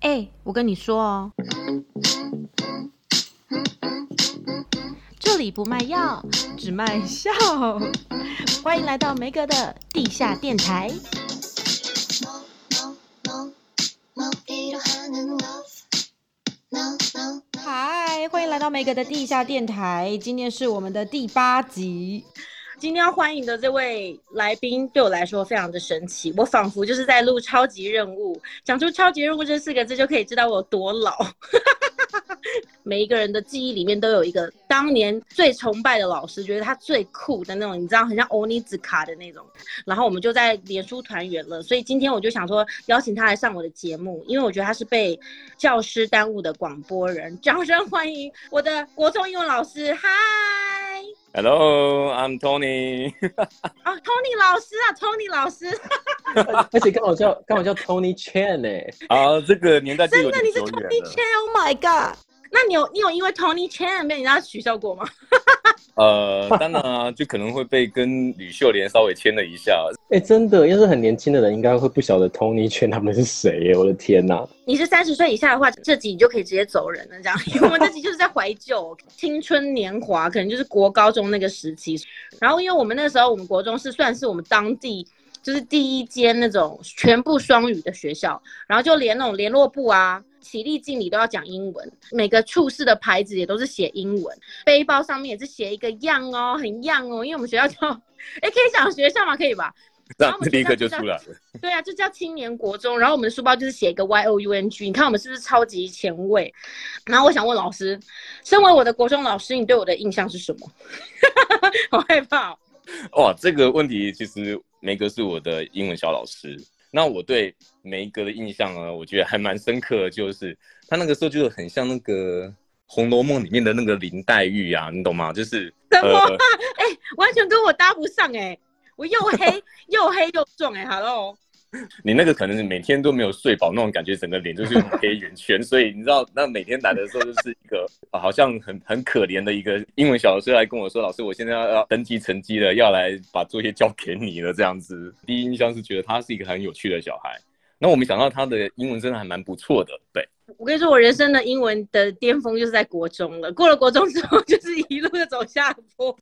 哎、欸，我跟你说哦，这里不卖药，只卖笑。欢迎来到梅格的地下电台。嗨，欢迎来到梅格的地下电台。今天是我们的第八集。今天要欢迎的这位来宾对我来说非常的神奇，我仿佛就是在录超级任务。讲出超级任务这四个字，就可以知道我有多老。每一个人的记忆里面都有一个当年最崇拜的老师，觉得他最酷的那种，你知道，很像欧尼兹卡的那种。然后我们就在脸书团圆了，所以今天我就想说邀请他来上我的节目，因为我觉得他是被教师耽误的广播人。掌声欢迎我的国中英文老师，嗨！Hello，I'm Tony。啊，Tony 老师啊，Tony 老师。而且刚好叫刚好叫 Tony Chan 呢。啊，这个年代真的你是 Tony Chan？Oh my god！那你有你有因为 Tony Chan 被人家取笑过吗？呃，当然啊，就可能会被跟吕秀莲稍微牵了一下。哎、欸，真的，要是很年轻的人，应该会不晓得 Tony Chan 他们是谁耶？我的天哪！你是三十岁以下的话，这集你就可以直接走人了，这样，因为我们这集就是在怀旧青春年华，可能就是国高中那个时期。然后，因为我们那个时候，我们国中是算是我们当地就是第一间那种全部双语的学校，然后就连那种联络部啊。起立敬礼都要讲英文，每个处室的牌子也都是写英文，背包上面也是写一个 young 哦，很 young 哦，因为我们学校叫，哎，可以讲学校吗？可以吧？这样立刻就出来了。对啊，就叫青年国中，然后我们的书包就是写一个 Y O U N G，你看我们是不是超级前卫？然后我想问老师，身为我的国中老师，你对我的印象是什么？好害怕哦。哇，这个问题其实梅格是我的英文小老师。那我对梅格的印象呢，我觉得还蛮深刻的，就是他那个时候就很像那个《红楼梦》里面的那个林黛玉啊，你懂吗？就是什么？哎、呃欸，完全跟我搭不上哎、欸，我又黑 又黑又壮哎，Hello。你那个可能是每天都没有睡饱那种感觉，整个脸就是黑圆圈，所以你知道，那每天来的时候就是一个好像很很可怜的一个英文小老师来跟我说：“老师，我现在要要登记成绩了，要来把作业交给你了。”这样子，第一印象是觉得他是一个很有趣的小孩。那我没想到他的英文真的还蛮不错的，对。我跟你说，我人生的英文的巅峰就是在国中了。过了国中之后，就是一路的走下坡。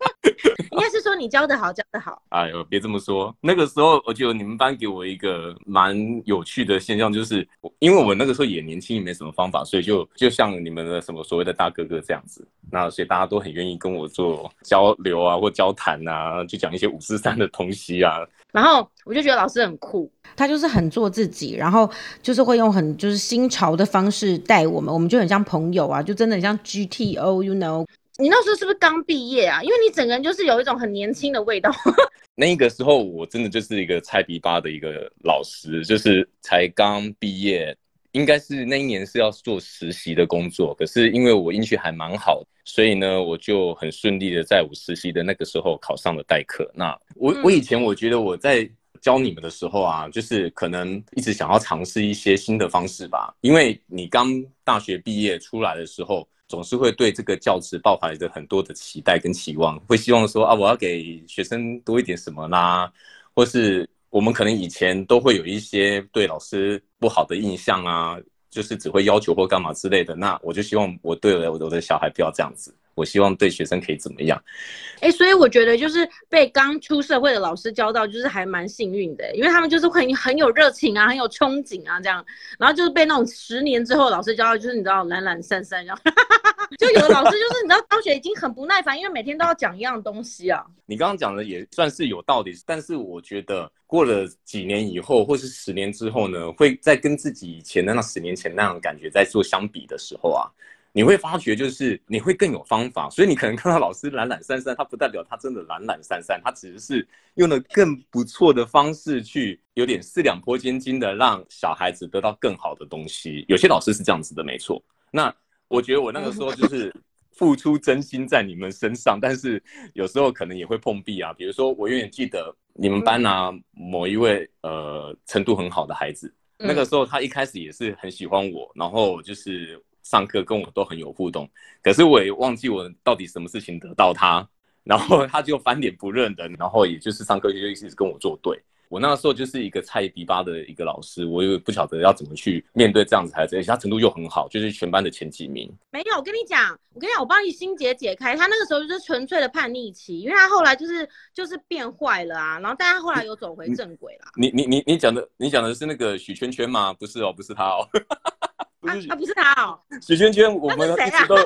应该是说你教的好，教的好。哎呦，别这么说。那个时候，我觉得你们班给我一个蛮有趣的现象，就是因为我那个时候也年轻，也没什么方法，所以就就像你们的什么所谓的大哥哥这样子。那所以大家都很愿意跟我做交流啊，或交谈啊，就讲一些五四三的东西啊。然后我就觉得老师很酷，他就是很做自己，然后就是会用很就是新潮的方式带我们，我们就很像朋友啊，就真的很像 GTO，you know。你那时候是不是刚毕业啊？因为你整个人就是有一种很年轻的味道。那个时候我真的就是一个菜逼吧的一个老师，就是才刚毕业，应该是那一年是要做实习的工作，可是因为我英语还蛮好，所以呢，我就很顺利的在我实习的那个时候考上了代课。那我我以前我觉得我在教你们的时候啊，就是可能一直想要尝试一些新的方式吧，因为你刚大学毕业出来的时候。总是会对这个教职抱怀着很多的期待跟期望，会希望说啊，我要给学生多一点什么啦，或是我们可能以前都会有一些对老师不好的印象啊，就是只会要求或干嘛之类的。那我就希望我对我的小孩不要这样子，我希望对学生可以怎么样？哎、所以我觉得就是被刚出社会的老师教到，就是还蛮幸运的，因为他们就是会很有热情啊，很有憧憬啊，这样，然后就是被那种十年之后老师教到，就是你知道懒懒散散然后。就有的老师就是你知道，当学已经很不耐烦，因为每天都要讲一样东西啊。你刚刚讲的也算是有道理，但是我觉得过了几年以后，或是十年之后呢，会在跟自己以前的那十年前那样感觉在做相比的时候啊，你会发觉就是你会更有方法。所以你可能看到老师懒懒散散，他不代表他真的懒懒散散，他只是用了更不错的方式去有点四两拨千斤的让小孩子得到更好的东西。有些老师是这样子的，没错。那我觉得我那个时候就是付出真心在你们身上，但是有时候可能也会碰壁啊。比如说，我永远记得你们班啊某一位呃程度很好的孩子，那个时候他一开始也是很喜欢我，然后就是上课跟我都很有互动。可是我也忘记我到底什么事情得到他，然后他就翻脸不认人，然后也就是上课就一直跟我作对。我那个时候就是一个菜逼吧的一个老师，我也不晓得要怎么去面对这样子孩子，而且他程度又很好，就是全班的前几名。没有，我跟你讲，我跟你讲，我帮你心结解开。他那个时候就是纯粹的叛逆期，因为他后来就是就是变坏了啊，然后但他后来有走回正轨了。你你你你讲的你讲的是那个许圈圈吗？不是哦，不是他哦。啊啊，不是他哦，许圈圈，我们一直都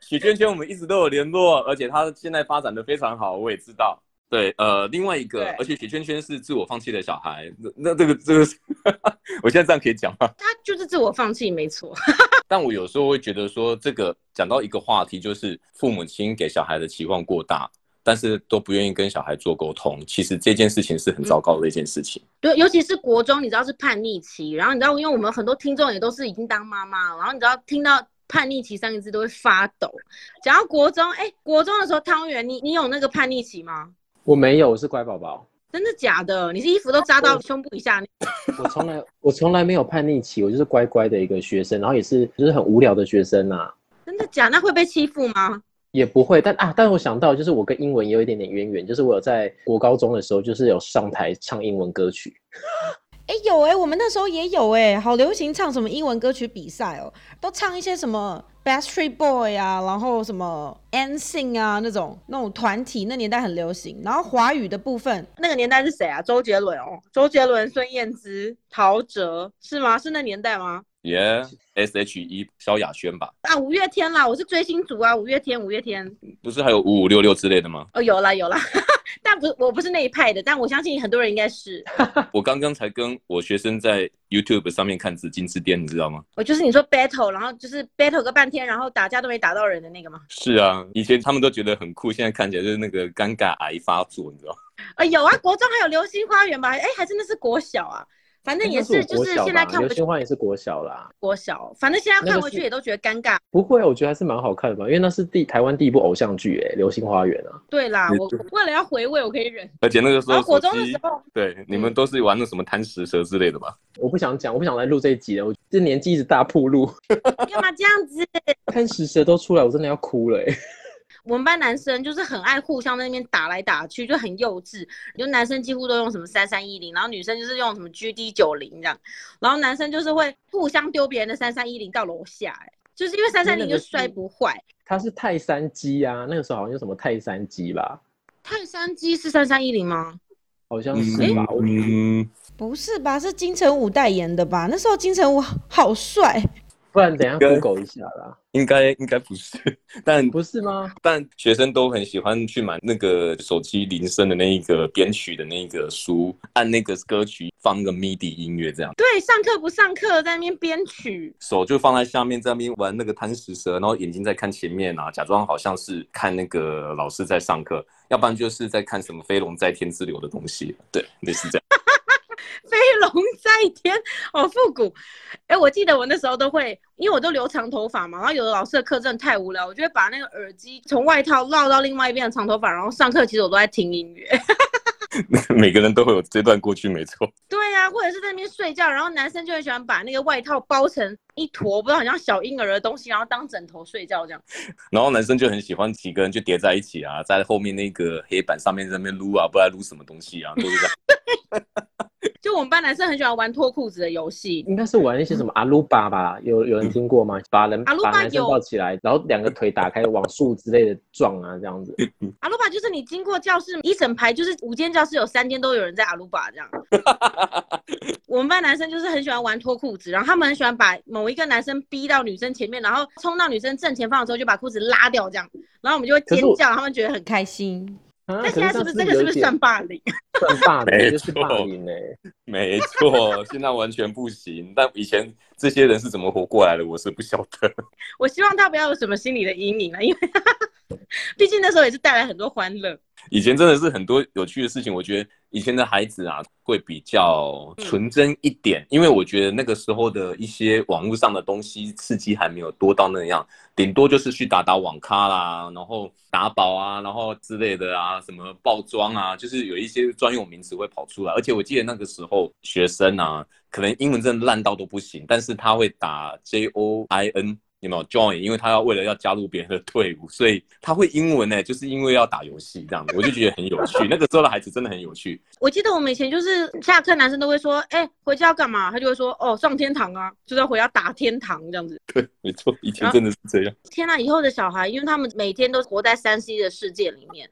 许圈圈，我们一直都有联络，而且他现在发展的非常好，我也知道。对，呃，另外一个，而且许圈圈是自我放弃的小孩，那那这个这个，我现在这样可以讲吗？他就是自我放弃，没错。但我有时候会觉得说，这个讲到一个话题，就是父母亲给小孩的期望过大，但是都不愿意跟小孩做沟通。其实这件事情是很糟糕的一件事情。嗯、对，尤其是国中，你知道是叛逆期，然后你知道，因为我们很多听众也都是已经当妈妈，然后你知道听到叛逆期三个字都会发抖。讲到国中，哎，国中的时候，汤圆，你你有那个叛逆期吗？我没有，我是乖宝宝。真的假的？你是衣服都扎到胸部以下？我从来我从来没有叛逆期，我就是乖乖的一个学生，然后也是就是很无聊的学生呐、啊。真的假的？那会被欺负吗？也不会，但啊，但我想到就是我跟英文也有一点点渊源，就是我有在国高中的时候就是有上台唱英文歌曲。哎、有哎、我们那时候也有哎、好流行唱什么英文歌曲比赛哦，都唱一些什么。Backstreet Boy 啊，然后什么 N Sing 啊，那种那种团体，那年代很流行。然后华语的部分，那个年代是谁啊？周杰伦哦，周杰伦、孙燕姿、陶喆是吗？是那年代吗？Yeah，S.H.E 萧亚轩吧。啊，五月天啦，我是追星族啊，五月天，五月天。不是还有五五六六之类的吗？哦，有啦有啦。但不是，我不是那一派的，但我相信很多人应该是。我刚刚才跟我学生在 YouTube 上面看紫禁之巅，你知道吗？我就是你说 battle，然后就是 battle 个半天，然后打架都没打到人的那个吗？是啊，以前他们都觉得很酷，现在看起来就是那个尴尬癌发作，你知道吗？啊、呃，有啊，国中还有流星花园吧？哎，还真的是国小啊。反正也是，就是现在看，流星花园也是国小啦。国小，反正现在看回去也都觉得尴尬。不会，我觉得还是蛮好看的吧，因为那是第台湾第一部偶像剧，哎，《流星花园》啊。对啦，我为了要回味，我可以忍。而且那个时候，国中的时候，对，你们都是玩那什么贪食蛇之类的吧？我不想讲，我不想来录这一集了，我这年纪一直大铺路。干嘛这样子？贪食蛇都出来，我真的要哭了，哎。我们班男生就是很爱互相在那边打来打去，就很幼稚。就男生几乎都用什么三三一零，然后女生就是用什么 GD 九零这样。然后男生就是会互相丢别人的三三一零到楼下，哎，就是因为三三零就摔不坏。它是泰山机啊，那个时候好像有什么泰山机吧？泰山机是三三一零吗？好像是吧？嗯，不是吧？是金城武代言的吧？那时候金城武好帅。不然等下 Google 一下啦，应该应该不是，但不是吗？但学生都很喜欢去买那个手机铃声的那一个编曲的那个书，按那个歌曲放个 MIDI 音乐这样。对，上课不上课，在那边编曲，手就放在下面，在那边玩那个贪食蛇，然后眼睛在看前面啊，假装好像是看那个老师在上课，要不然就是在看什么飞龙在天之流的东西。对，类似这样。飞龙在天，好复古。哎、欸，我记得我那时候都会，因为我都留长头发嘛，然后有的老师的课真的太无聊，我就会把那个耳机从外套绕到另外一边的长头发，然后上课其实我都在听音乐。每个人都会有这段过去，没错。对呀、啊，或者是在那边睡觉，然后男生就很喜欢把那个外套包成一坨，不知道好像小婴儿的东西，然后当枕头睡觉这样。然后男生就很喜欢几个人就叠在一起啊，在后面那个黑板上面在那边撸啊，不知道撸什么东西啊，都是这样。就我们班男生很喜欢玩脱裤子的游戏，应该是玩一些什么阿鲁巴吧？有有人听过吗？把人把男生抱起来，然后两个腿打开往树之类的撞啊，这样子。阿鲁巴就是你经过教室一整排，就是五间教室有三间都有人在阿鲁巴这样。我们班男生就是很喜欢玩脱裤子，然后他们很喜欢把某一个男生逼到女生前面，然后冲到女生正前方的时候就把裤子拉掉这样，然后我们就会尖叫，他们觉得很开心。那现在是不是这个是不是算霸凌？算霸凌，没就是霸凌呢。没错，现在完全不行。但以前这些人是怎么活过来的，我是不晓得。我希望他不要有什么心理的阴影了，因为毕竟那时候也是带来很多欢乐。以前真的是很多有趣的事情，我觉得以前的孩子啊会比较纯真一点，因为我觉得那个时候的一些网络上的东西刺激还没有多到那样，顶多就是去打打网咖啦，然后打宝啊，然后之类的啊，什么爆装啊，就是有一些专用名词会跑出来。而且我记得那个时候学生啊，可能英文真的烂到都不行，但是他会打 J O I N。有没有 join？因为他要为了要加入别人的队伍，所以他会英文呢，就是因为要打游戏这样子，我就觉得很有趣。那个时候的孩子真的很有趣。我记得我们以前就是下课，男生都会说：“哎、欸，回家要干嘛？”他就会说：“哦，上天堂啊，就是要回家打天堂这样子。”对，没错，以前真的是这样。天啊，以后的小孩，因为他们每天都活在三 C 的世界里面，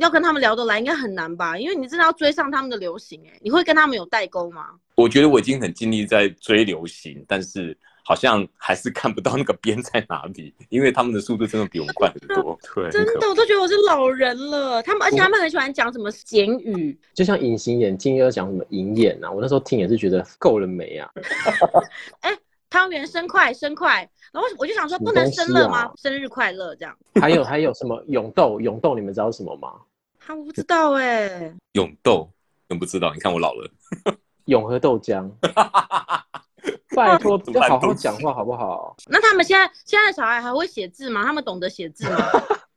要跟他们聊得来，应该很难吧？因为你真的要追上他们的流行，哎，你会跟他们有代沟吗？我觉得我已经很尽力在追流行，但是。好像还是看不到那个边在哪里，因为他们的速度真的比我们快很多。对，真的，我都觉得我是老人了。他们，而且他们很喜欢讲什么简语，就像隐形眼镜又要讲什么银眼啊。我那时候听也是觉得够了没啊？哎、欸，汤圆生快生快，然后我就想说不能生了吗？啊、生日快乐这样。还有还有什么永豆？永豆你们知道什么吗？他不知道哎、欸。永豆，真不知道。你看我老了。永和豆浆。拜托，要好好讲话好不好？那他们现在现在的小孩还会写字吗？他们懂得写字吗？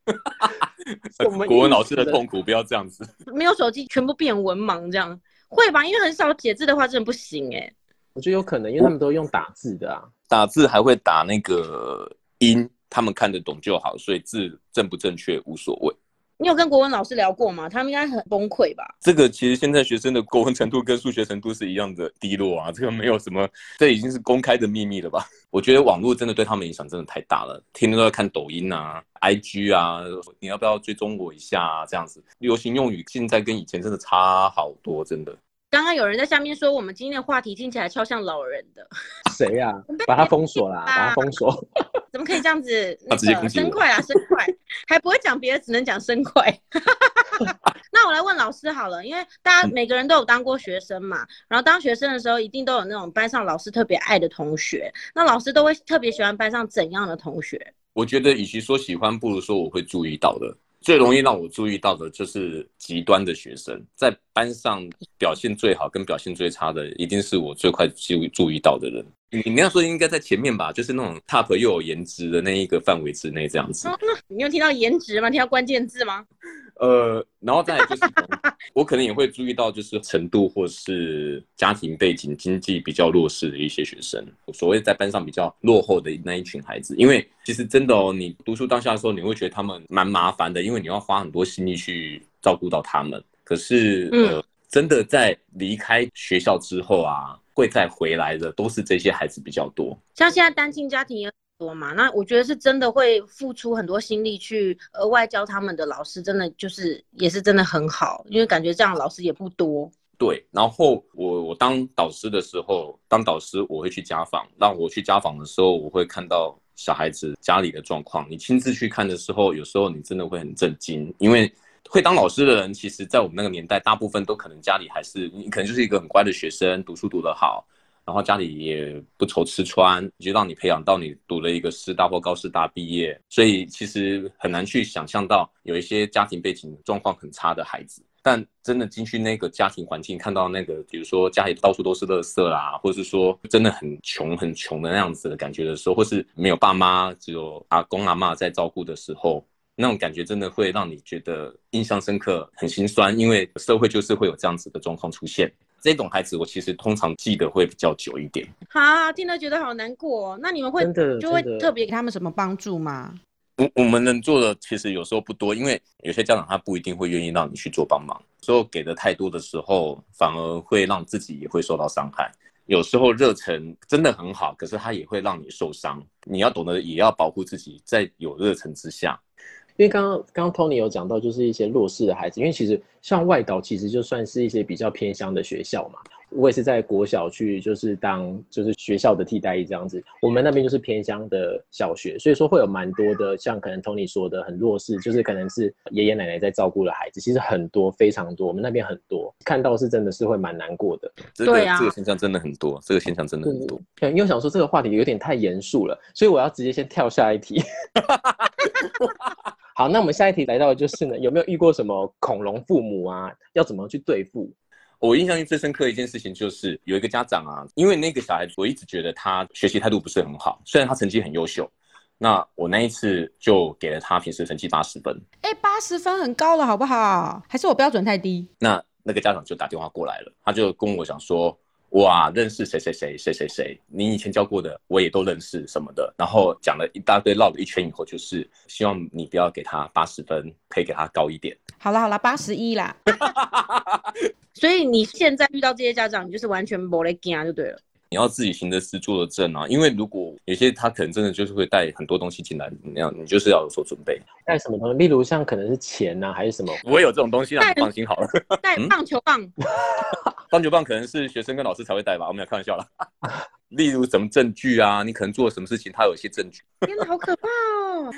国文老师的痛苦，不要这样子。没有手机，全部变文盲这样，会吧？因为很少写字的话，真的不行哎、欸。我觉得有可能，因为他们都用打字的啊，打字还会打那个音，他们看得懂就好，所以字正不正确无所谓。你有跟国文老师聊过吗？他们应该很崩溃吧？这个其实现在学生的国文程度跟数学程度是一样的低落啊，这个没有什么，这已经是公开的秘密了吧？我觉得网络真的对他们影响真的太大了，天天都在看抖音啊、IG 啊，你要不要追踪我一下啊？这样子，流行用语现在跟以前真的差好多，真的。刚刚有人在下面说，我们今天的话题听起来超像老人的。谁呀、啊？把他封锁啦！把他封锁。怎么可以这样子？那个生快啊，生快，还不会讲别的，只能讲生快。那我来问老师好了，因为大家每个人都有当过学生嘛，然后当学生的时候，一定都有那种班上老师特别爱的同学。那老师都会特别喜欢班上怎样的同学？我觉得，与其说喜欢，不如说我会注意到的。最容易让我注意到的就是极端的学生，在班上表现最好跟表现最差的，一定是我最快注注意到的人。你你要说应该在前面吧，就是那种 top 又有颜值的那一个范围之内这样子。你有听到颜值吗？听到关键字吗？呃，然后再来就是，我可能也会注意到，就是程度或是家庭背景、经济比较弱势的一些学生，所谓在班上比较落后的那一群孩子。因为其实真的哦，你读书当下的时候，你会觉得他们蛮麻烦的，因为你要花很多心力去照顾到他们。可是，呃，真的在离开学校之后啊，会再回来的都是这些孩子比较多。像现在单亲家庭也。多嘛？那我觉得是真的会付出很多心力去额外教他们的老师，真的就是也是真的很好，因为感觉这样老师也不多。对，然后我我当导师的时候，当导师我会去家访，让我去家访的时候，我会看到小孩子家里的状况。你亲自去看的时候，有时候你真的会很震惊，因为会当老师的人，其实在我们那个年代，大部分都可能家里还是你可能就是一个很乖的学生，读书读得好。然后家里也不愁吃穿，就让你培养到你读了一个师大或高师大毕业，所以其实很难去想象到有一些家庭背景状况很差的孩子，但真的进去那个家庭环境，看到那个比如说家里到处都是垃圾啦，或者是说真的很穷很穷的那样子的感觉的时候，或是没有爸妈，只有阿公阿妈在照顾的时候，那种感觉真的会让你觉得印象深刻，很心酸，因为社会就是会有这样子的状况出现。这种孩子，我其实通常记得会比较久一点。好，听了觉得好难过。那你们会就会特别给他们什么帮助吗？我我们能做的其实有时候不多，因为有些家长他不一定会愿意让你去做帮忙。所以给的太多的时候，反而会让自己也会受到伤害。有时候热忱真的很好，可是他也会让你受伤。你要懂得也要保护自己，在有热忱之下。因为刚刚刚刚 Tony 有讲到，就是一些弱势的孩子，因为其实像外岛，其实就算是一些比较偏乡的学校嘛。我也是在国小去，就是当就是学校的替代役这样子。我们那边就是偏乡的小学，所以说会有蛮多的，像可能 Tony 说的很弱势，就是可能是爷爷奶奶在照顾的孩子，其实很多非常多。我们那边很多，看到是真的是会蛮难过的。这个、对啊，这个现象真的很多，这个现象真的很多。因为我想说这个话题有点太严肃了，所以我要直接先跳下一题。好，那我们下一题来到的就是呢，有没有遇过什么恐龙父母啊？要怎么去对付？我印象最深刻的一件事情就是有一个家长啊，因为那个小孩子，我一直觉得他学习态度不是很好，虽然他成绩很优秀。那我那一次就给了他平时成绩八十分。哎、欸，八十分很高了，好不好？还是我标准太低？那那个家长就打电话过来了，他就跟我讲说，哇，认识谁谁谁谁谁谁，你以前教过的我也都认识什么的，然后讲了一大堆，绕了一圈以后，就是希望你不要给他八十分，可以给他高一点。好了好了，八十一啦。所以你现在遇到这些家长，你就是完全没来惊就对了。你要自己行得思，坐得正啊！因为如果有些他可能真的就是会带很多东西进来，那样你就是要有所准备。带什么东西？例如像可能是钱呐、啊，还是什么？不会有这种东西让你放心好了。带棒球棒。棒球棒可能是学生跟老师才会带吧？我们要开玩笑了。例如什么证据啊？你可能做了什么事情，他有一些证据。天哪，好可怕哦！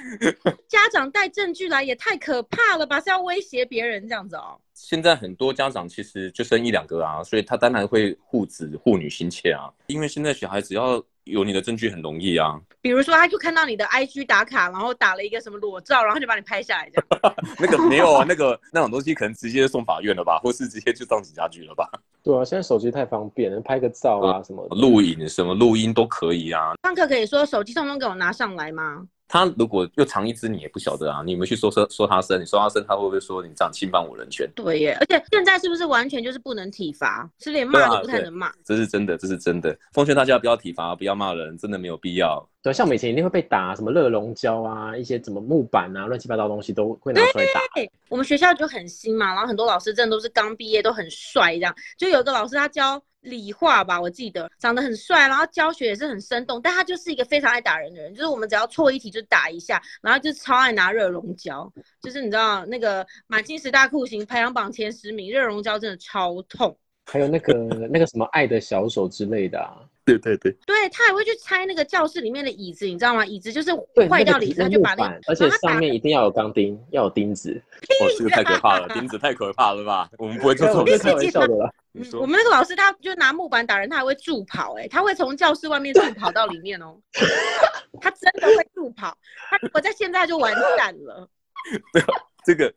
家长带证据来也太可怕了吧？是要威胁别人这样子哦？现在很多家长其实就生一两个啊，所以他当然会护子护女心切啊。因为现在小孩只要有你的证据很容易啊。比如说，他就看到你的 IG 打卡，然后打了一个什么裸照，然后就把你拍下来这样。那个没有啊，那个那种东西可能直接送法院了吧，或是直接就上警察局了吧。对啊，现在手机太方便了，拍个照啊什么录影什么录音都可以啊。上课可以说手机通通给我拿上来吗？他如果又藏一只，你也不晓得啊。你有没有去说说说他生？你说他生，他会不会说你这样侵犯我人权？对耶，而且现在是不是完全就是不能体罚，是连骂都不太能骂？啊，这是真的，这是真的。奉劝大家不要体罚，不要骂人，真的没有必要。对，像我们以前一定会被打，什么热熔胶啊，一些什么木板啊，乱七八糟东西都会拿出来打。对，我们学校就很新嘛，然后很多老师真的都是刚毕业，都很帅这样。就有一个老师他教。理化吧，我记得长得很帅，然后教学也是很生动，但他就是一个非常爱打人的人，就是我们只要错一题就打一下，然后就超爱拿热熔胶，就是你知道那个满清十大酷刑排行榜前十名，热熔胶真的超痛。还有那个那个什么爱的小手之类的啊，对对对，对他还会去拆那个教室里面的椅子，你知道吗？椅子就是坏掉的椅子，他就把那个，而且上面一定要有钢钉，要有钉子。哇，这个太可怕了，钉子太可怕了吧？我们不会做这种开玩笑的啦。嗯、我们那个老师，他就拿木板打人，他还会助跑、欸，哎，他会从教室外面助跑到里面哦、喔，他真的会助跑，他如果在现在就完蛋了。这个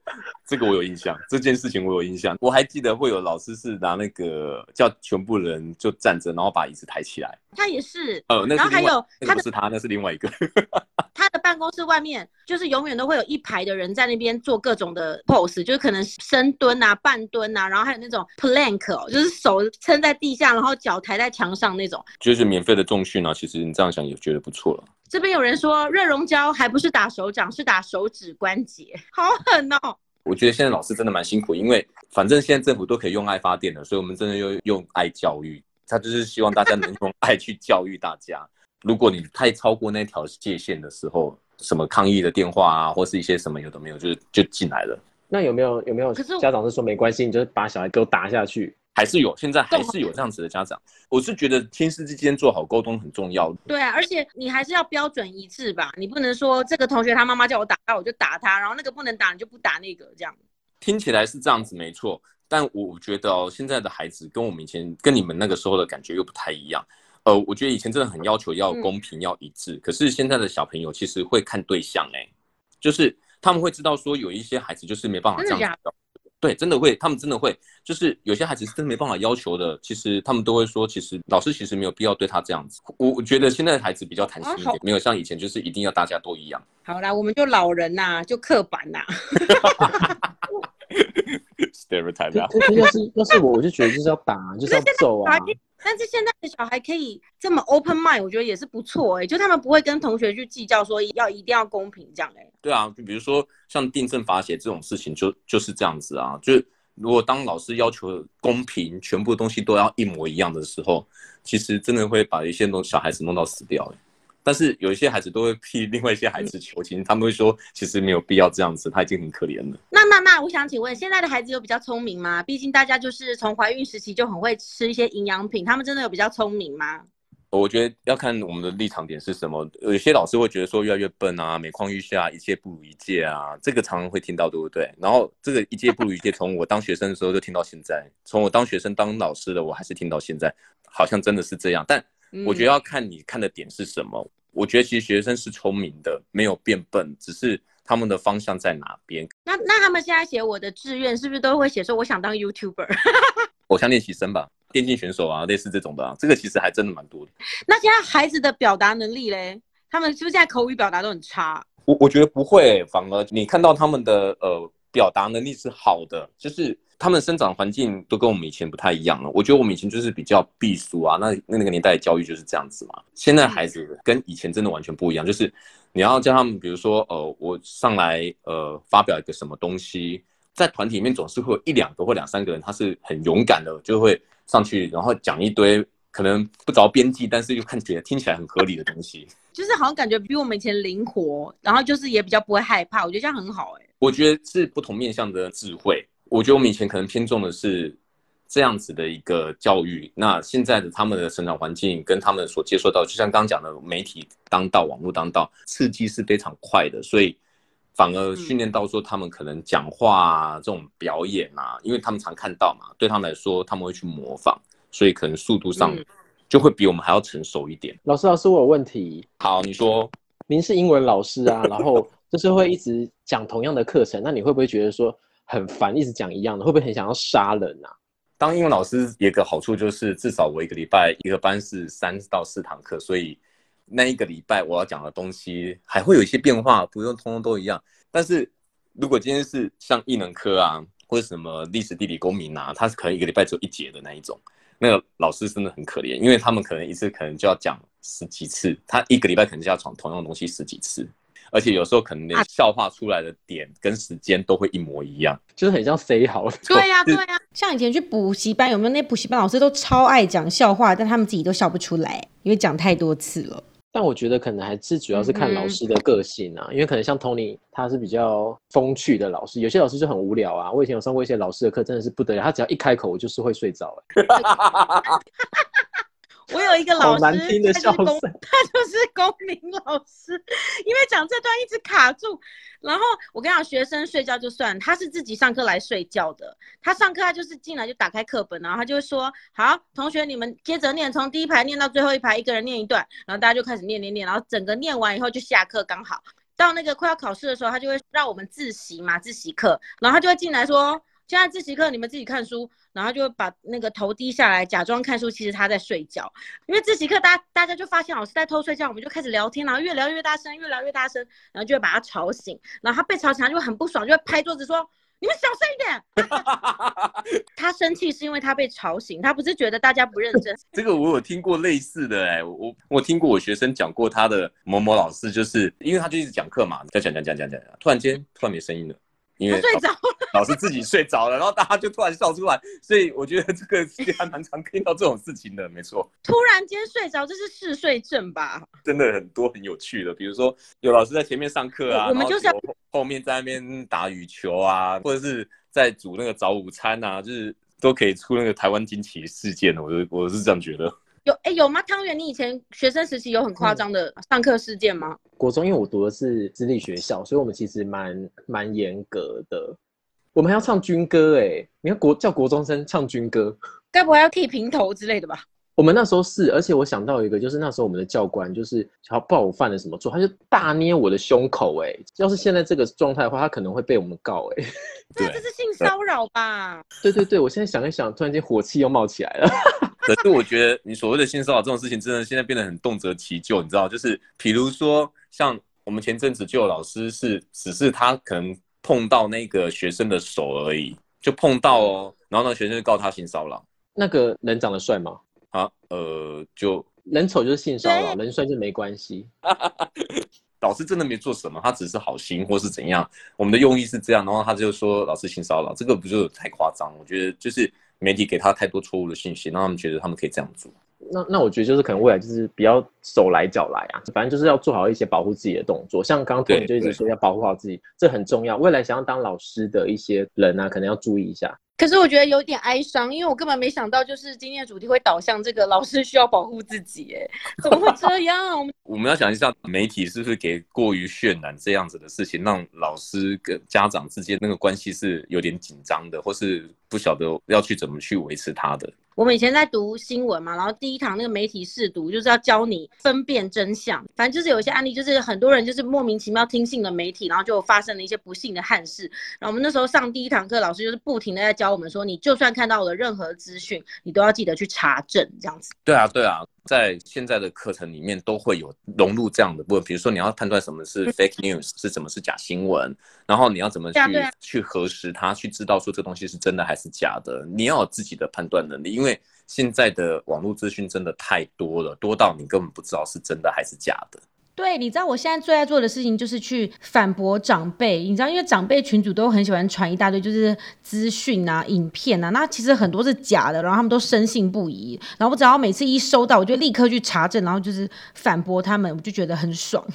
这个我有印象，这件事情我有印象，我还记得会有老师是拿那个叫全部人就站着，然后把椅子抬起来。他也是，呃，那是然后还有他不是他，那是另外一个。他的办公室外面就是永远都会有一排的人在那边做各种的 pose，就是可能深蹲啊、半蹲啊，然后还有那种 plank 哦，就是手撑在地下，然后脚抬在墙上那种。就是免费的重训啊，其实你这样想也觉得不错了。这边有人说热熔胶还不是打手掌，是打手指关节，好狠哦！我觉得现在老师真的蛮辛苦，因为反正现在政府都可以用爱发电了，所以我们真的要用爱教育，他就是希望大家能用爱去教育大家。如果你太超过那条界限的时候，什么抗议的电话啊，或是一些什么有的没有，就是就进来了。那有没有有没有家长是说没关系，你就把小孩给我打下去？还是有，现在还是有这样子的家长。我是觉得亲师之间做好沟通很重要。对啊，而且你还是要标准一致吧，你不能说这个同学他妈妈叫我打他，我就打他，然后那个不能打你就不打那个这样。听起来是这样子没错，但我觉得哦，现在的孩子跟我们以前跟你们那个时候的感觉又不太一样。呃，我觉得以前真的很要求要公平、要一致，可是现在的小朋友其实会看对象，哎，就是他们会知道说有一些孩子就是没办法这样子，对，真的会，他们真的会，就是有些孩子是真的没办法要求的，其实他们都会说，其实老师其实没有必要对他这样子。我我觉得现在的孩子比较弹性一点，没有像以前就是一定要大家都一样。好啦，我们就老人呐，就刻板呐。Stereotype 啊，要是要是我，我就觉得就是要打，就是要揍啊。但是现在的小孩可以这么 open mind，我觉得也是不错哎、欸，就他们不会跟同学去计较说要一定要公平这样哎、欸。对啊，就比如说像订正罚写这种事情就，就就是这样子啊。就是如果当老师要求公平，全部东西都要一模一样的时候，其实真的会把一些东小孩子弄到死掉、欸但是有一些孩子都会替另外一些孩子求情，他们会说其实没有必要这样子，他已经很可怜了。那那那，我想请问，现在的孩子有比较聪明吗？毕竟大家就是从怀孕时期就很会吃一些营养品，他们真的有比较聪明吗？我觉得要看我们的立场点是什么。有些老师会觉得说越来越笨啊，每况愈下，一届不如一届啊，这个常常会听到，对不对？然后这个一届不如一届，从我当学生的时候就听到现在，从我当学生当老师的我还是听到现在，好像真的是这样。但我觉得要看你看的点是什么。我觉得其实学生是聪明的，没有变笨，只是他们的方向在哪边。那那他们现在写我的志愿，是不是都会写说我想当 YouTuber？偶像练习生吧，电竞选手啊，类似这种的啊，这个其实还真的蛮多的。那现在孩子的表达能力嘞，他们是不是现在口语表达都很差？我我觉得不会，反而你看到他们的呃表达能力是好的，就是他们生长环境都跟我们以前不太一样了。我觉得我们以前就是比较避俗啊，那那个年代的教育就是这样子嘛。现在孩子跟以前真的完全不一样，就是你要叫他们，比如说，呃，我上来呃发表一个什么东西，在团体里面总是会有一两个或两三个人，他是很勇敢的，就会上去然后讲一堆可能不着边际，但是又看起来听起来很合理的东西，就是好像感觉比我们以前灵活，然后就是也比较不会害怕，我觉得这样很好哎、欸。我觉得是不同面向的智慧。我觉得我们以前可能偏重的是这样子的一个教育，那现在的他们的成长环境跟他们所接受到，就像刚刚讲的媒体当道、网络当道，刺激是非常快的，所以反而训练到说他们可能讲话啊、这种表演啊，因为他们常看到嘛，对他们来说他们会去模仿，所以可能速度上就会比我们还要成熟一点。老师，老师，我有问题。好，你说。您是英文老师啊，然后。就是会一直讲同样的课程，那你会不会觉得说很烦，一直讲一样的，会不会很想要杀人啊？当英文老师有个好处就是，至少我一个礼拜一个班是三到四堂课，所以那一个礼拜我要讲的东西还会有一些变化，不用通通都一样。但是如果今天是像艺能科啊，或者什么历史、地理、公民啊，他是可能一个礼拜只有一节的那一种，那个老师真的很可怜，因为他们可能一次可能就要讲十几次，他一个礼拜可能就要讲同样的东西十几次。而且有时候可能连笑话出来的点跟时间都会一模一样，就是很像塞好。对呀，对呀。像以前去补习班，有没有那补习班老师都超爱讲笑话，但他们自己都笑不出来，因为讲太多次了。但我觉得可能还是主要是看老师的个性啊，嗯、因为可能像 Tony 他是比较风趣的老师，有些老师就很无聊啊。我以前有上过一些老师的课，真的是不得了，他只要一开口，我就是会睡着。我有一个老师，难听的笑声，他就是公民老师，因为讲这段一直卡住。然后我跟你讲，学生睡觉就算，他是自己上课来睡觉的。他上课他就是进来就打开课本，然后他就会说：“好，同学你们接着念，从第一排念到最后一排，一个人念一段。”然后大家就开始念念念，然后整个念完以后就下课，刚好到那个快要考试的时候，他就会让我们自习嘛，自习课，然后他就会进来说。现在自习课，你们自己看书，然后就会把那个头低下来，假装看书，其实他在睡觉。因为自习课，大家大家就发现老师在偷睡觉，我们就开始聊天，然后越聊越大声，越聊越大声，然后就会把他吵醒。然后他被吵醒，他就会很不爽，就会拍桌子说：“你们小声一点。”他生气是因为他被吵醒，他不是觉得大家不认真。这个我有听过类似的哎、欸，我我听过我学生讲过他的某某老师，就是因为他就一直讲课嘛，讲讲讲讲讲讲，突然间突然没声音了。因为他睡着了，老师自己睡着了，然后大家就突然笑出来，所以我觉得这个还蛮常听到这种事情的，没错。突然间睡着，这是嗜睡症吧？真的很多很有趣的，比如说有老师在前面上课啊，我们就是要后面在那边打羽球啊，或者是在煮那个早午餐啊，就是都可以出那个台湾惊奇事件的，我是我是这样觉得。有哎、欸、有吗？汤圆，你以前学生时期有很夸张的上课事件吗？嗯、国中因为我读的是私立学校，所以我们其实蛮蛮严格的。我们还要唱军歌哎、欸，你看国叫国中生唱军歌，该不会要剃平头之类的吧？我们那时候是，而且我想到一个，就是那时候我们的教官就是，他不知道我犯了什么错，他就大捏我的胸口哎、欸。要是现在这个状态的话，他可能会被我们告哎、欸。对，这是性骚扰吧？对对对，我现在想一想，突然间火气又冒起来了。可是我觉得你所谓的性骚扰这种事情，真的现在变得很动辄其咎，你知道？就是比如说，像我们前阵子就有老师是，只是他可能碰到那个学生的手而已，就碰到哦，然后那个学生就告他性骚扰。那个人长得帅吗？啊，呃，就人丑就是性骚扰，人帅就没关系。老师真的没做什么，他只是好心或是怎样，我们的用意是这样，然后他就说老师性骚扰，这个不就太夸张？我觉得就是。媒体给他太多错误的信息，让他们觉得他们可以这样做。那那我觉得就是可能未来就是比较手来脚来啊，反正就是要做好一些保护自己的动作。像刚刚 Tony 就一直说要保护好自己，这很重要。未来想要当老师的一些人啊，可能要注意一下。可是我觉得有点哀伤，因为我根本没想到，就是今天的主题会导向这个老师需要保护自己，哎，怎么会这样？我们我们要想一下，媒体是不是给过于渲染这样子的事情，让老师跟家长之间那个关系是有点紧张的，或是不晓得要去怎么去维持他的。我们以前在读新闻嘛，然后第一堂那个媒体试读就是要教你分辨真相。反正就是有一些案例，就是很多人就是莫名其妙听信了媒体，然后就发生了一些不幸的憾事。然后我们那时候上第一堂课，老师就是不停的在教我们说，你就算看到了任何资讯，你都要记得去查证，这样子。对啊，对啊，在现在的课程里面都会有融入这样的部分，比如说你要判断什么是 fake news，是什么是假新闻，然后你要怎么去去核实它，去知道说这东西是真的还是假的，你要有自己的判断能力，因为。现在的网络资讯真的太多了，多到你根本不知道是真的还是假的。对，你知道我现在最爱做的事情就是去反驳长辈。你知道，因为长辈群主都很喜欢传一大堆就是资讯啊、影片啊，那其实很多是假的，然后他们都深信不疑。然后我只要每次一收到，我就立刻去查证，然后就是反驳他们，我就觉得很爽。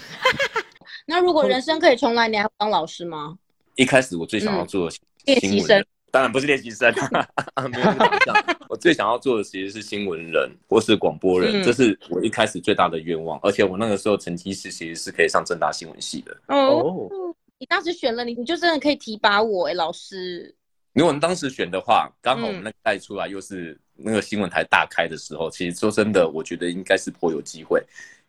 那如果人生可以重来，你还会当老师吗？一开始我最想要做的练习生。当然不是练习生，没有这个想。我最想要做的其实是新闻人或是广播人，这是我一开始最大的愿望。而且我那个时候成绩是其实是可以上正大新闻系的。哦，你当时选了你，你就真的可以提拔我哎，老师。如果你当时选的话，刚好我们那个带出来又是那个新闻台大开的时候，其实说真的，我觉得应该是颇有机会。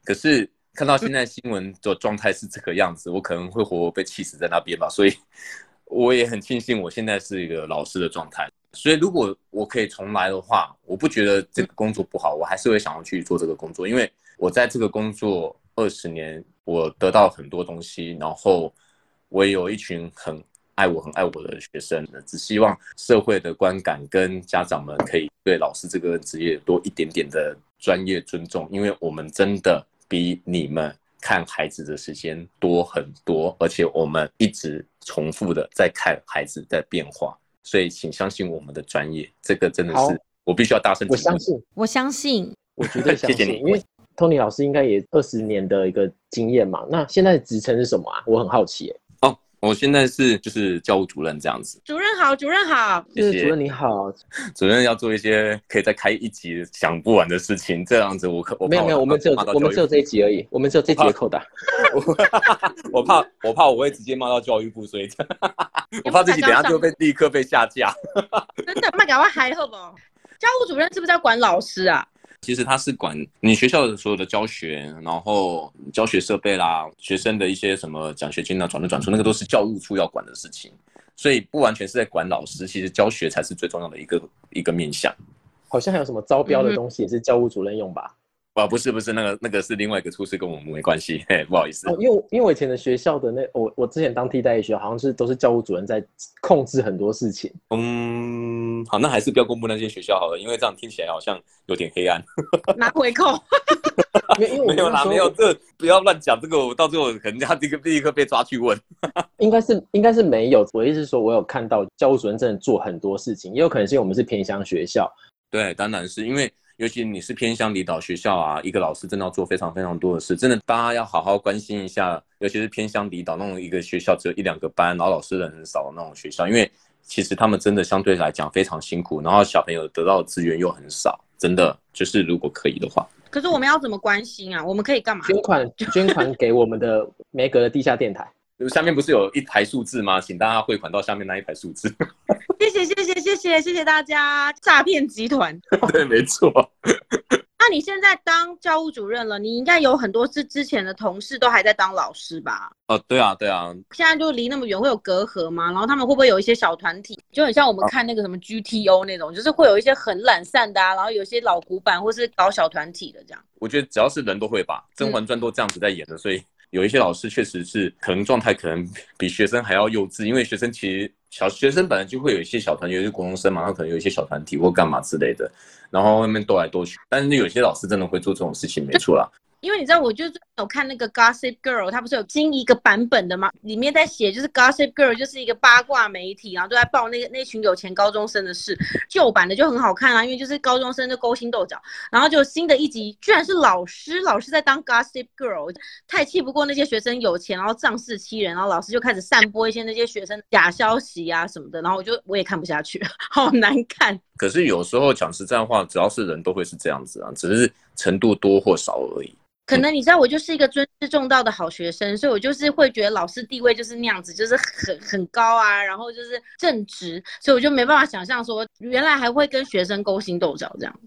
可是看到现在新闻的状态是这个样子，我可能会活活被气死在那边吧。所以。我也很庆幸我现在是一个老师的状态，所以如果我可以重来的话，我不觉得这个工作不好，我还是会想要去做这个工作，因为我在这个工作二十年，我得到很多东西，然后我也有一群很爱我、很爱我的学生，只希望社会的观感跟家长们可以对老师这个职业多一点点的专业尊重，因为我们真的比你们。看孩子的时间多很多，而且我们一直重复的在看孩子在变化，所以请相信我们的专业，这个真的是我必须要大声。我相信，我相信，我绝对相信。谢谢你，因为 Tony 老师应该也二十年的一个经验嘛。那现在的职称是什么啊？我很好奇耶。我现在是就是教务主任这样子。主任好，主任好，谢谢主任你好。主任要做一些可以再开一集讲不完的事情，这样子我可我没有没有，我们只有我们只有这一集而已，我们只有这集的扣打。我怕我怕我会直接骂到教育部，所以 我怕自己等下就被立刻被下架。真的，那赶快还好不？教务主任是不是要管老师啊？其实他是管你学校的所有的教学，然后教学设备啦，学生的一些什么奖学金啊，转入转出，那个都是教务处要管的事情，所以不完全是在管老师，其实教学才是最重要的一个一个面向。好像还有什么招标的东西也是教务主任用吧？嗯哦，不是不是，那个那个是另外一个厨师，跟我们没关系，嘿，不好意思。哦，因为因为我以前的学校的那我我之前当替代役学校，好像是都是教务主任在控制很多事情。嗯，好，那还是不要公布那些学校好了，因为这样听起来好像有点黑暗。拿回扣。没有没有啦，没有这不要乱讲这个，我到最后可能要立刻立刻被抓去问。应该是应该是没有，我意思是说，我有看到教务主任真的做很多事情，也有可能是因为我们是偏乡学校。对，当然是因为。尤其你是偏乡离岛学校啊，一个老师真的要做非常非常多的事，真的大家要好好关心一下。尤其是偏乡离岛那种一个学校只有一两个班，然后老师人很少的那种学校，因为其实他们真的相对来讲非常辛苦，然后小朋友得到的资源又很少，真的就是如果可以的话。可是我们要怎么关心啊？我们可以干嘛？捐款，捐款给我们的梅格的地下电台。下面不是有一排数字吗？请大家汇款到下面那一排数字。谢谢谢谢谢谢谢谢大家！诈骗集团。对，没错。那你现在当教务主任了，你应该有很多是之前的同事都还在当老师吧？哦，对啊，对啊。现在就离那么远，会有隔阂吗？然后他们会不会有一些小团体，就很像我们看那个什么 GTO 那种，哦、就是会有一些很懒散的啊，然后有些老古板或是搞小团体的这样。我觉得只要是人都会吧，《甄嬛传》都这样子在演的，嗯、所以。有一些老师确实是可能状态可能比学生还要幼稚，因为学生其实小学生本来就会有一些小团，有些国中生嘛，他可能有一些小团体或干嘛之类的，然后外面斗来斗去，但是有些老师真的会做这种事情，没错啦。因为你知道，我就是有看那个 Gossip Girl，它不是有新一个版本的吗？里面在写，就是 Gossip Girl 就是一个八卦媒体，然后都在报那个那群有钱高中生的事。旧版的就很好看啊，因为就是高中生就勾心斗角，然后就新的一集居然是老师，老师在当 Gossip Girl，太气不过那些学生有钱，然后仗势欺人，然后老师就开始散播一些那些学生假消息啊什么的，然后我就我也看不下去，好难看。可是有时候讲实在话，只要是人都会是这样子啊，只是程度多或少而已。可能你知道我就是一个尊师重道的好学生，所以我就是会觉得老师地位就是那样子，就是很很高啊，然后就是正直，所以我就没办法想象说原来还会跟学生勾心斗角这样。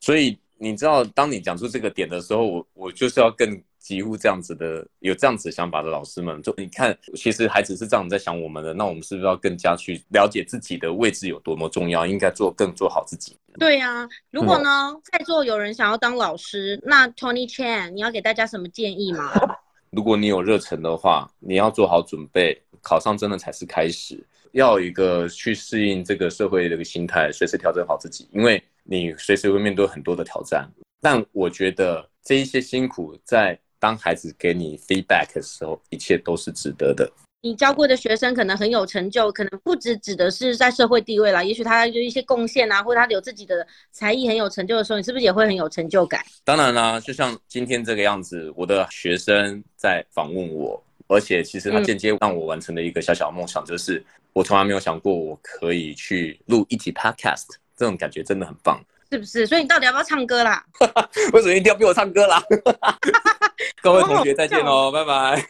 所以你知道，当你讲出这个点的时候，我我就是要更。几乎这样子的，有这样子想法的老师们，就你看，其实孩子是这样在想我们的，那我们是不是要更加去了解自己的位置有多么重要，应该做更做好自己？对呀、啊，如果呢，嗯、在座有人想要当老师，那 Tony Chan，你要给大家什么建议吗？如果你有热忱的话，你要做好准备，考上真的才是开始，要有一个去适应这个社会的一个心态，随时调整好自己，因为你随时会面对很多的挑战。但我觉得这一些辛苦在。当孩子给你 feedback 的时候，一切都是值得的。你教过的学生可能很有成就，可能不只指的是在社会地位啦，也许他就一些贡献啊，或者他有自己的才艺很有成就的时候，你是不是也会很有成就感？当然啦，就像今天这个样子，我的学生在访问我，而且其实他间接让我完成了一个小小的梦想，就是我从来没有想过我可以去录一集 podcast，这种感觉真的很棒。是不是？所以你到底要不要唱歌啦？为什么一定要逼我唱歌啦？各位同学再见哦，拜拜。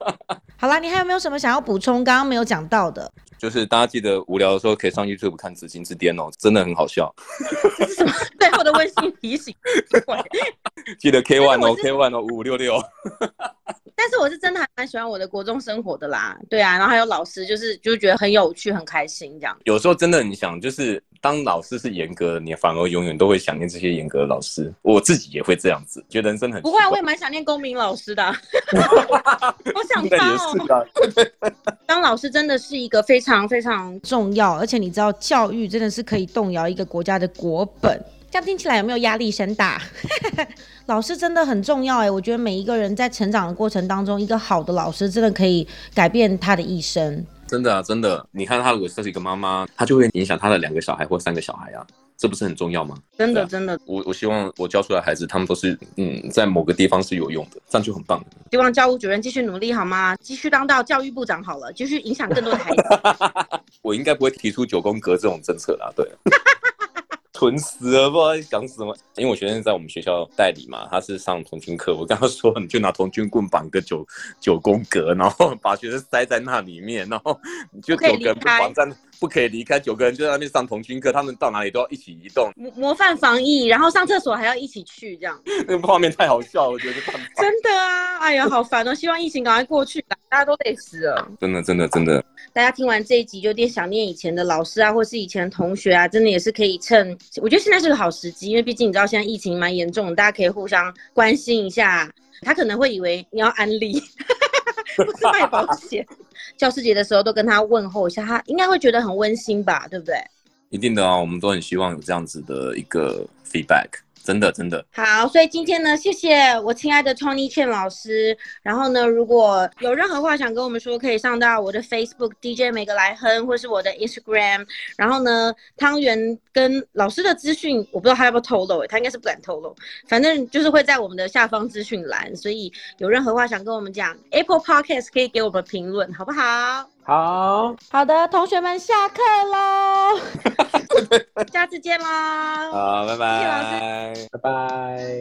好啦，你还有没有什么想要补充？刚刚没有讲到的，就是大家记得无聊的时候可以上 YouTube 看《紫禁之巅》哦，真的很好笑。这是什么？最后的温馨提醒。记得 K One 哦，K One 哦，五五六六。但是我是真的还蛮喜欢我的国中生活的啦，对啊，然后还有老师，就是就觉得很有趣、很开心这样。有时候真的很想，就是当老师是严格的，你反而永远都会想念这些严格的老师。我自己也会这样子，觉得人生很不会啊，我也蛮想念公民老师的，我想他哦。当老师真的是一个非常非常非常重要，而且你知道，教育真的是可以动摇一个国家的国本。这样听起来有没有压力山大？老师真的很重要哎，我觉得每一个人在成长的过程当中，一个好的老师真的可以改变他的一生。真的啊，真的，你看他如果是一个妈妈，他就会影响他的两个小孩或三个小孩啊，这不是很重要吗？真的，真的，我我希望我教出来的孩子，他们都是嗯，在某个地方是有用的，这样就很棒。希望教务主任继续努力好吗？继续当到教育部长好了，继续影响更多的孩子。我应该不会提出九宫格这种政策啦，对。蠢死了，不知道在讲什么。因为我学生在我们学校代理嘛，他是上童军课。我刚刚说，你就拿童军棍绑个九九宫格，然后把学生塞在那里面，然后你就九个人不绑在，不可以离开。九个人就在那边上童军课，他们到哪里都要一起移动。模模范防疫，然后上厕所还要一起去，这样。那个画面太好笑了，我觉得。真的啊，哎呀，好烦哦！希望疫情赶快过去，大家都累死了。真的，真的，真的。大家听完这一集，就有点想念以前的老师啊，或是以前的同学啊，真的也是可以趁。我觉得现在是个好时机，因为毕竟你知道现在疫情蛮严重的，大家可以互相关心一下。他可能会以为你要安利，不是卖保险。教师节的时候都跟他问候一下，他应该会觉得很温馨吧，对不对？一定的啊，我们都很希望有这样子的一个 feedback。真的，真的好，所以今天呢，谢谢我亲爱的 Tony Chan 老师。然后呢，如果有任何话想跟我们说，可以上到我的 Facebook DJ 每个来哼，或是我的 Instagram。然后呢，汤圆跟老师的资讯，我不知道他要不要透露，他应该是不敢透露。反正就是会在我们的下方资讯栏，所以有任何话想跟我们讲，Apple Podcast 可以给我们评论，好不好？好，好的，同学们，下课喽，下次见啦，好，拜拜，谢老师，拜拜。